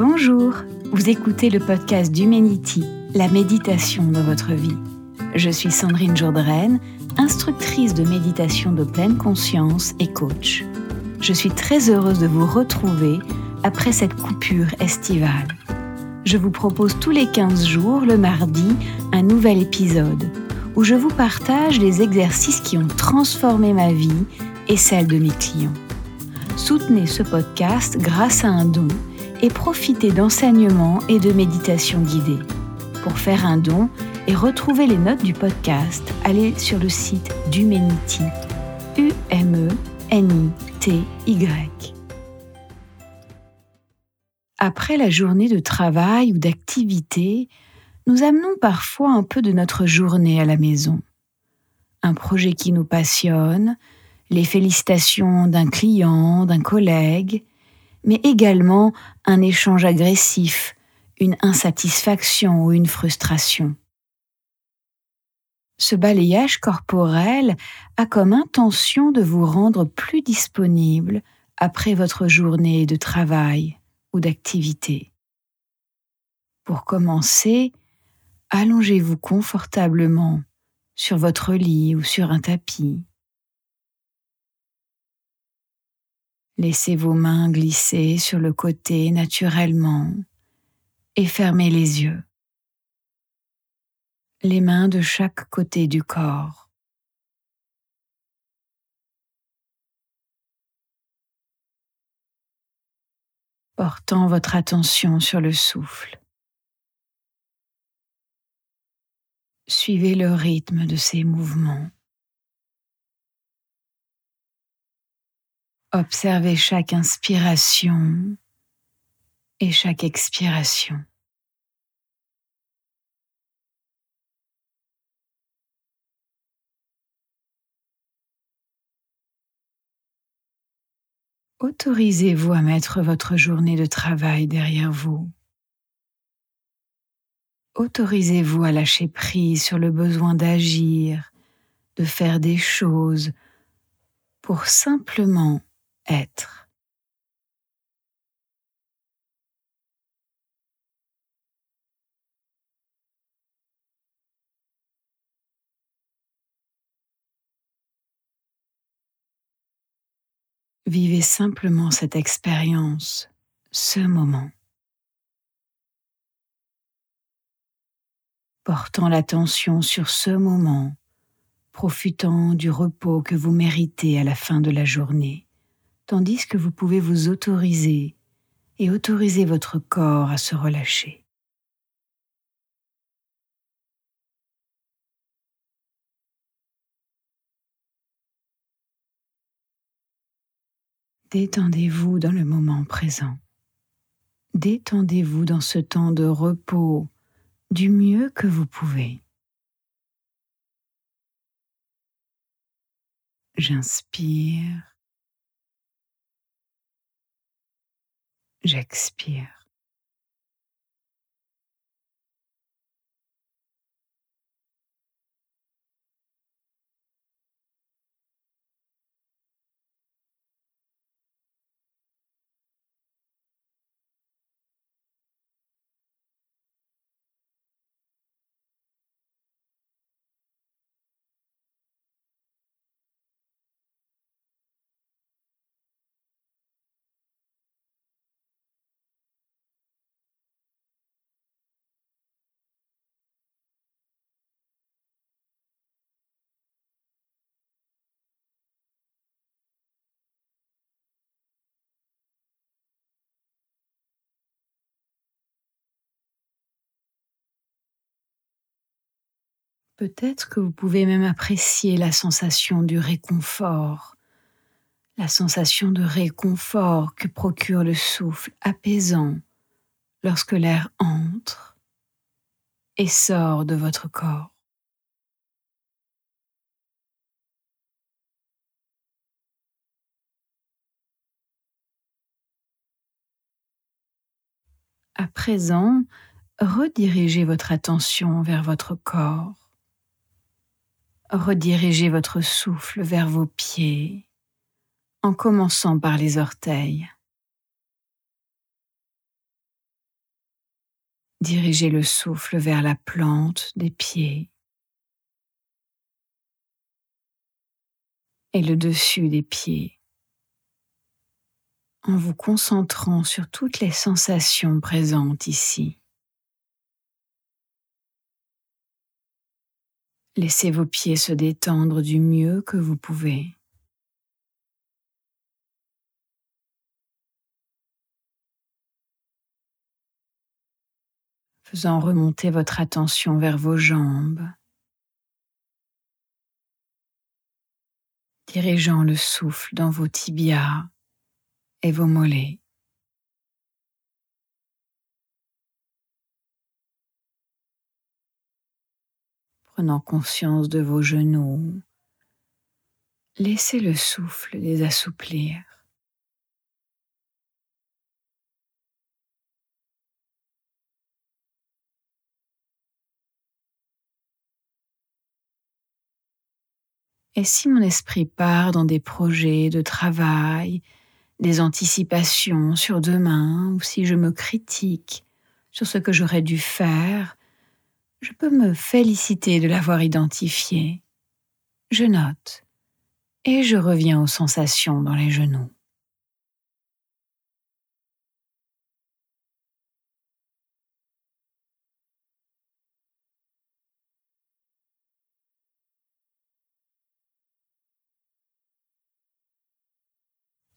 Bonjour, vous écoutez le podcast d'Humanity, la méditation dans votre vie. Je suis Sandrine Jourdraine, instructrice de méditation de pleine conscience et coach. Je suis très heureuse de vous retrouver après cette coupure estivale. Je vous propose tous les 15 jours, le mardi, un nouvel épisode où je vous partage les exercices qui ont transformé ma vie et celle de mes clients. Soutenez ce podcast grâce à un don et profitez d'enseignements et de méditations guidées. Pour faire un don et retrouver les notes du podcast, allez sur le site d'Humanity, U-M-E-N-I-T-Y. Après la journée de travail ou d'activité, nous amenons parfois un peu de notre journée à la maison. Un projet qui nous passionne, les félicitations d'un client, d'un collègue, mais également un échange agressif, une insatisfaction ou une frustration. Ce balayage corporel a comme intention de vous rendre plus disponible après votre journée de travail ou d'activité. Pour commencer, allongez-vous confortablement sur votre lit ou sur un tapis. Laissez vos mains glisser sur le côté naturellement et fermez les yeux. Les mains de chaque côté du corps. Portant votre attention sur le souffle. Suivez le rythme de ces mouvements. Observez chaque inspiration et chaque expiration. Autorisez-vous à mettre votre journée de travail derrière vous. Autorisez-vous à lâcher prise sur le besoin d'agir, de faire des choses pour simplement être. Vivez simplement cette expérience, ce moment. Portant l'attention sur ce moment, profitant du repos que vous méritez à la fin de la journée tandis que vous pouvez vous autoriser et autoriser votre corps à se relâcher. Détendez-vous dans le moment présent. Détendez-vous dans ce temps de repos du mieux que vous pouvez. J'inspire. J'expire. Peut-être que vous pouvez même apprécier la sensation du réconfort, la sensation de réconfort que procure le souffle apaisant lorsque l'air entre et sort de votre corps. À présent, redirigez votre attention vers votre corps redirigez votre souffle vers vos pieds en commençant par les orteils. Dirigez le souffle vers la plante des pieds et le dessus des pieds en vous concentrant sur toutes les sensations présentes ici. Laissez vos pieds se détendre du mieux que vous pouvez. Faisant remonter votre attention vers vos jambes, dirigeant le souffle dans vos tibias et vos mollets. Prenant conscience de vos genoux, laissez le souffle les assouplir. Et si mon esprit part dans des projets de travail, des anticipations sur demain, ou si je me critique sur ce que j'aurais dû faire, je peux me féliciter de l'avoir identifié. Je note et je reviens aux sensations dans les genoux.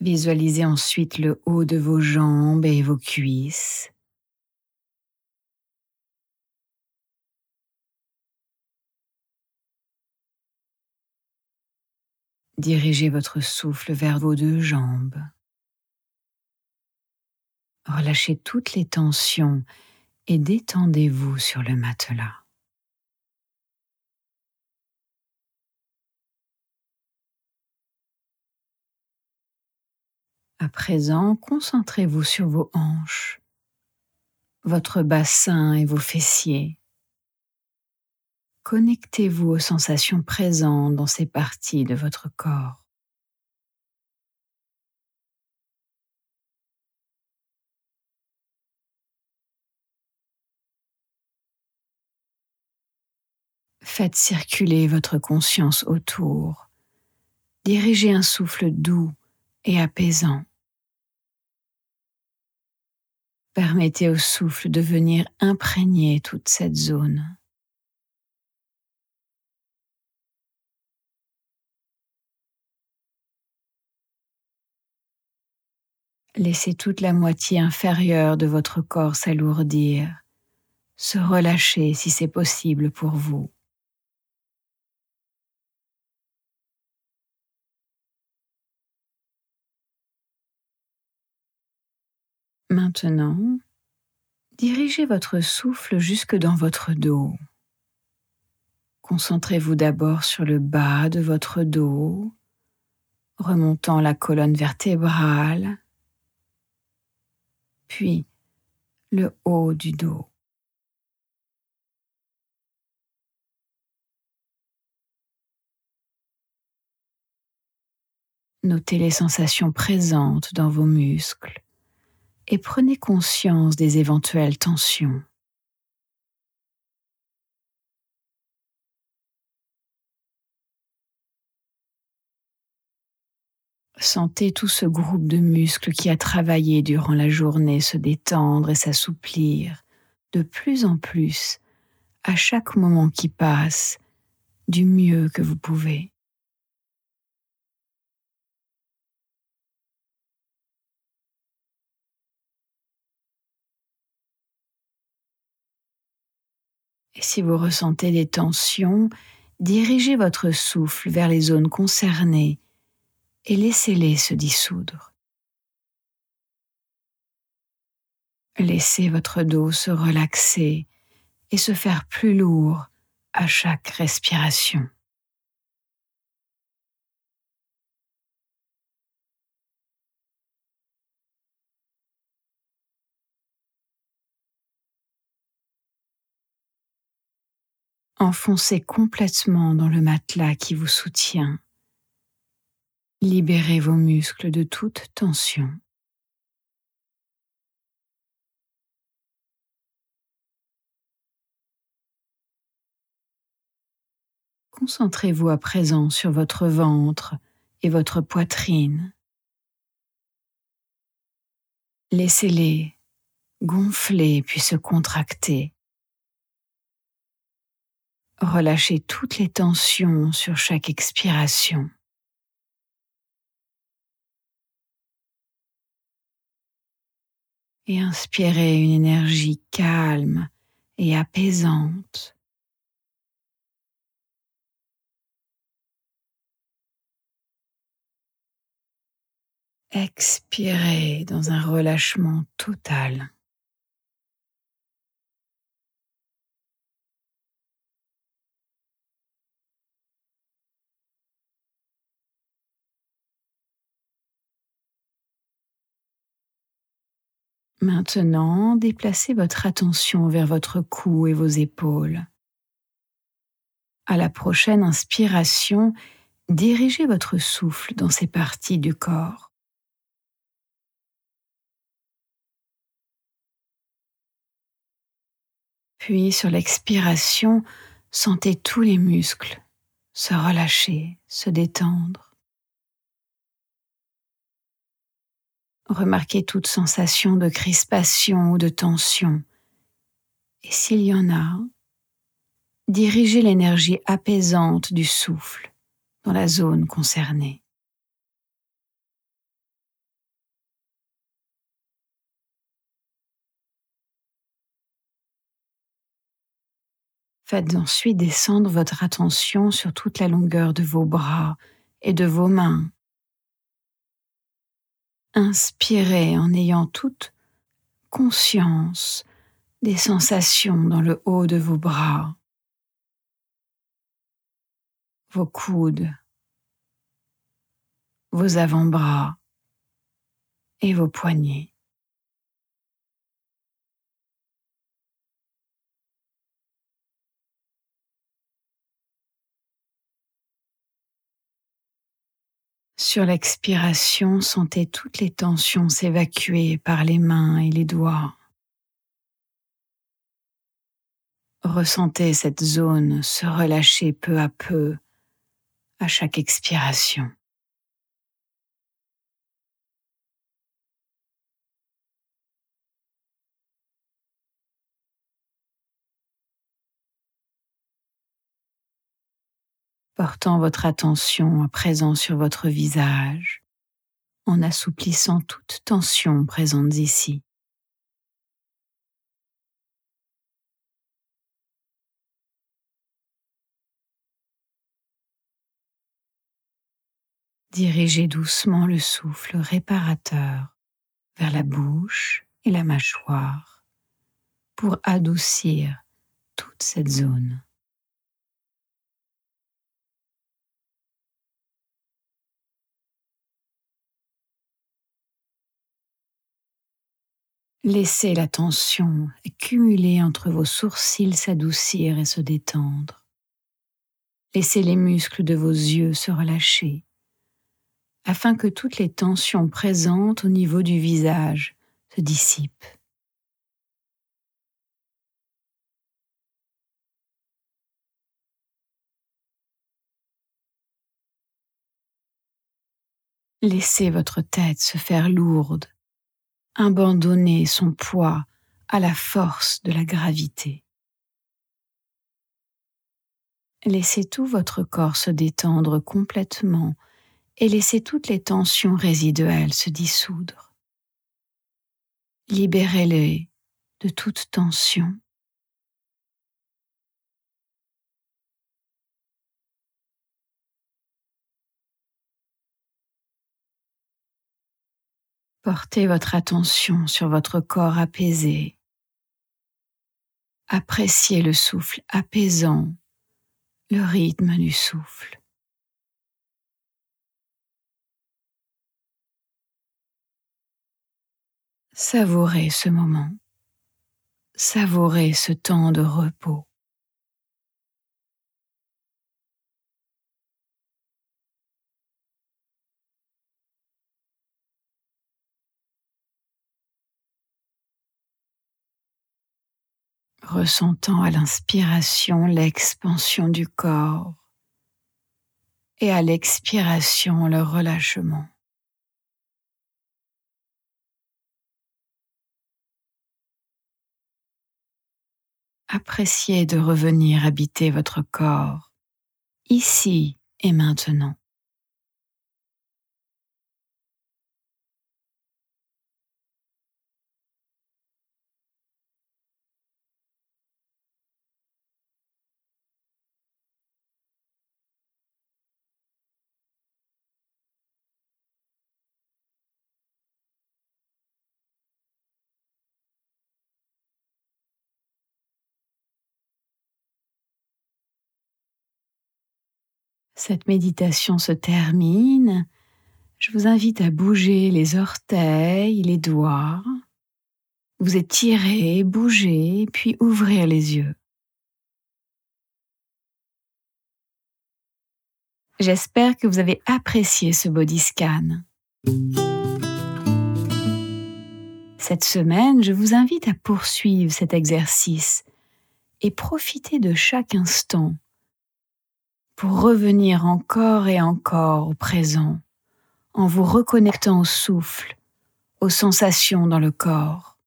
Visualisez ensuite le haut de vos jambes et vos cuisses. Dirigez votre souffle vers vos deux jambes. Relâchez toutes les tensions et détendez-vous sur le matelas. À présent, concentrez-vous sur vos hanches, votre bassin et vos fessiers. Connectez-vous aux sensations présentes dans ces parties de votre corps. Faites circuler votre conscience autour. Dirigez un souffle doux et apaisant. Permettez au souffle de venir imprégner toute cette zone. Laissez toute la moitié inférieure de votre corps s'alourdir, se relâcher si c'est possible pour vous. Maintenant, dirigez votre souffle jusque dans votre dos. Concentrez-vous d'abord sur le bas de votre dos, remontant la colonne vertébrale, puis le haut du dos. Notez les sensations présentes dans vos muscles et prenez conscience des éventuelles tensions. Sentez tout ce groupe de muscles qui a travaillé durant la journée se détendre et s'assouplir de plus en plus à chaque moment qui passe du mieux que vous pouvez. Et si vous ressentez des tensions, dirigez votre souffle vers les zones concernées et laissez-les se dissoudre. Laissez votre dos se relaxer et se faire plus lourd à chaque respiration. Enfoncez complètement dans le matelas qui vous soutient. Libérez vos muscles de toute tension. Concentrez-vous à présent sur votre ventre et votre poitrine. Laissez-les gonfler puis se contracter. Relâchez toutes les tensions sur chaque expiration. Et inspirez une énergie calme et apaisante. Expirez dans un relâchement total. Maintenant, déplacez votre attention vers votre cou et vos épaules. À la prochaine inspiration, dirigez votre souffle dans ces parties du corps. Puis sur l'expiration, sentez tous les muscles se relâcher, se détendre. Remarquez toute sensation de crispation ou de tension. Et s'il y en a, dirigez l'énergie apaisante du souffle dans la zone concernée. Faites ensuite descendre votre attention sur toute la longueur de vos bras et de vos mains Inspirez en ayant toute conscience des sensations dans le haut de vos bras, vos coudes, vos avant-bras et vos poignets. Sur l'expiration, sentez toutes les tensions s'évacuer par les mains et les doigts. Ressentez cette zone se relâcher peu à peu à chaque expiration. Portant votre attention à présent sur votre visage, en assouplissant toute tension présente ici. Dirigez doucement le souffle réparateur vers la bouche et la mâchoire pour adoucir toute cette zone. Laissez la tension accumulée entre vos sourcils s'adoucir et se détendre. Laissez les muscles de vos yeux se relâcher afin que toutes les tensions présentes au niveau du visage se dissipent. Laissez votre tête se faire lourde abandonner son poids à la force de la gravité. Laissez tout votre corps se détendre complètement et laissez toutes les tensions résiduelles se dissoudre. Libérez-les de toute tension. Portez votre attention sur votre corps apaisé. Appréciez le souffle apaisant, le rythme du souffle. Savourez ce moment. Savourez ce temps de repos. Ressentant à l'inspiration l'expansion du corps et à l'expiration le relâchement. Appréciez de revenir habiter votre corps, ici et maintenant. Cette méditation se termine. Je vous invite à bouger les orteils, les doigts. Vous étirez, bougez, puis ouvrir les yeux. J'espère que vous avez apprécié ce body scan. Cette semaine, je vous invite à poursuivre cet exercice et profiter de chaque instant pour revenir encore et encore au présent en vous reconnectant au souffle, aux sensations dans le corps.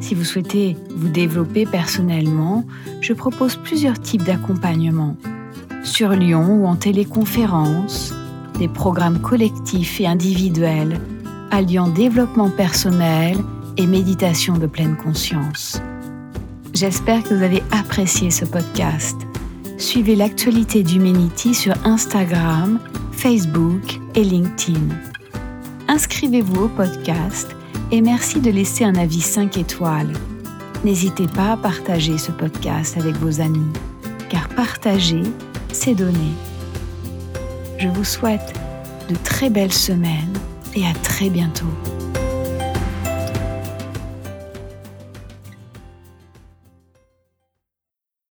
Si vous souhaitez vous développer personnellement, je propose plusieurs types d'accompagnement. Sur Lyon ou en téléconférence, des programmes collectifs et individuels alliant développement personnel et méditation de pleine conscience. J'espère que vous avez apprécié ce podcast. Suivez l'actualité d'Humanity sur Instagram, Facebook et LinkedIn. Inscrivez-vous au podcast et merci de laisser un avis 5 étoiles. N'hésitez pas à partager ce podcast avec vos amis, car partager, c'est donner. Je vous souhaite de très belles semaines et à très bientôt.